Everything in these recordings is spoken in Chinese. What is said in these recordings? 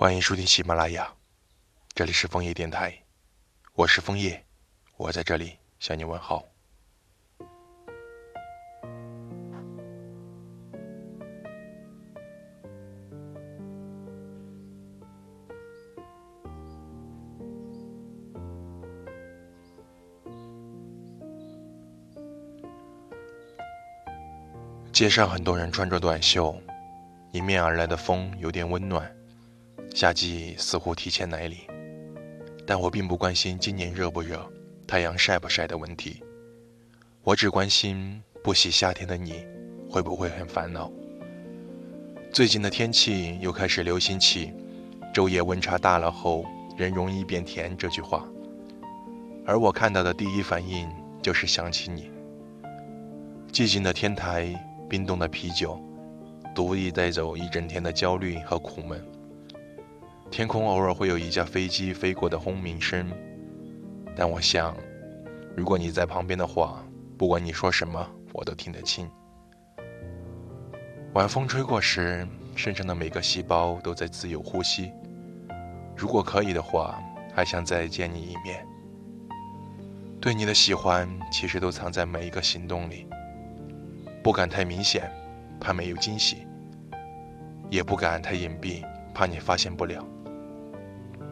欢迎收听喜马拉雅，这里是枫叶电台，我是枫叶，我在这里向你问好。街上很多人穿着短袖，迎面而来的风有点温暖。夏季似乎提前来临，但我并不关心今年热不热、太阳晒不晒的问题。我只关心不喜夏天的你会不会很烦恼。最近的天气又开始流行起“昼夜温差大了后人容易变甜”这句话，而我看到的第一反应就是想起你。寂静的天台，冰冻的啤酒，独立带走一整天的焦虑和苦闷。天空偶尔会有一架飞机飞过的轰鸣声，但我想，如果你在旁边的话，不管你说什么，我都听得清。晚风吹过时，身上的每个细胞都在自由呼吸。如果可以的话，还想再见你一面。对你的喜欢，其实都藏在每一个行动里，不敢太明显，怕没有惊喜；也不敢太隐蔽，怕你发现不了。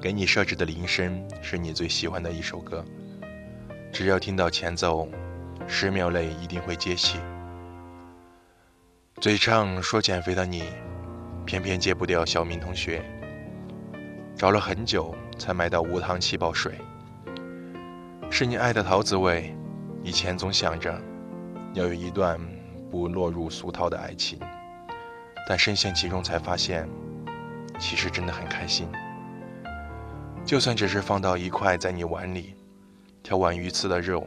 给你设置的铃声是你最喜欢的一首歌，只要听到前奏，十秒内一定会接起。嘴上说减肥的你，偏偏戒不掉小明同学。找了很久才买到无糖气泡水，是你爱的桃子味。以前总想着要有一段不落入俗套的爱情，但深陷其中才发现，其实真的很开心。就算只是放到一块在你碗里，挑碗鱼刺的肉，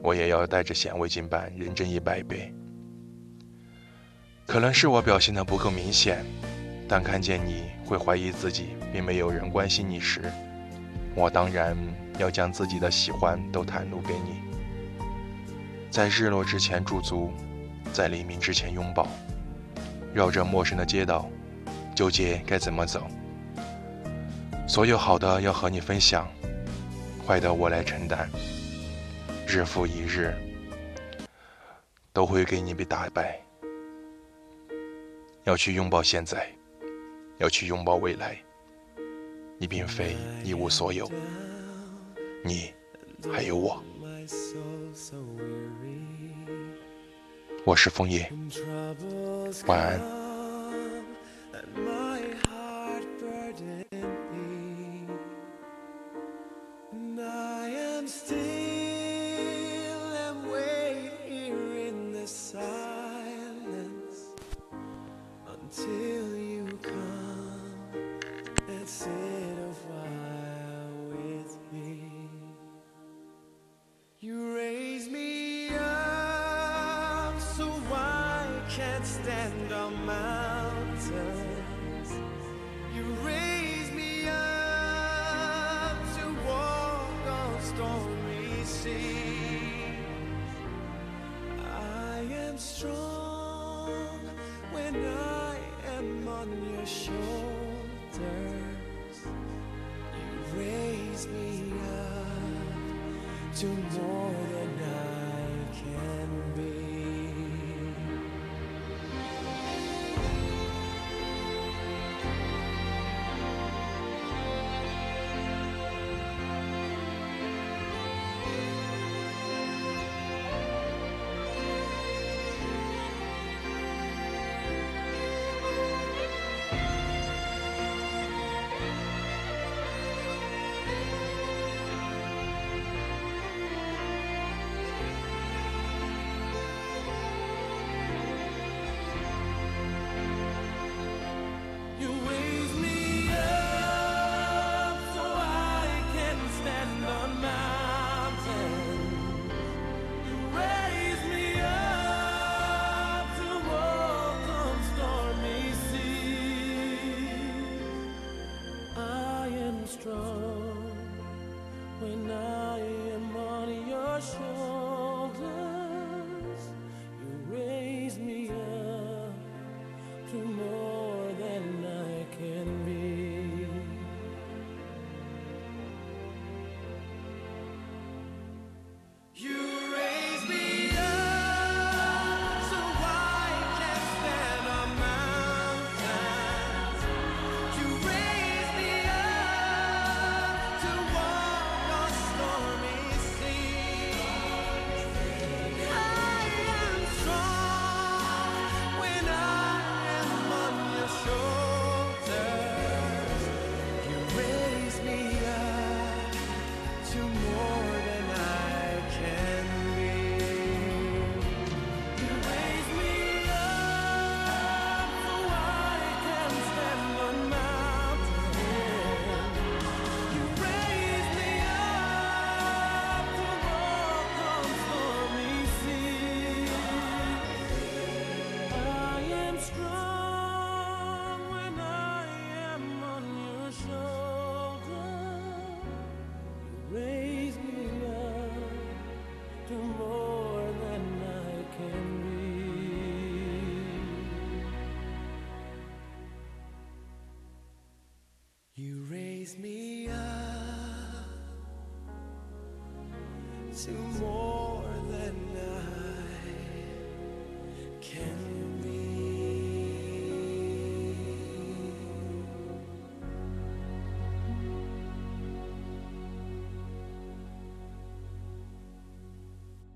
我也要带着显微镜般认真一百倍。可能是我表现的不够明显，当看见你会怀疑自己并没有人关心你时，我当然要将自己的喜欢都袒露给你。在日落之前驻足，在黎明之前拥抱，绕着陌生的街道，纠结该怎么走。所有好的要和你分享，坏的我来承担。日复一日，都会给你被打败。要去拥抱现在，要去拥抱未来。你并非一无所有，你还有我。我是枫叶，晚安。Your shoulders. You raise me up to more than I can be. When I raise me up to more.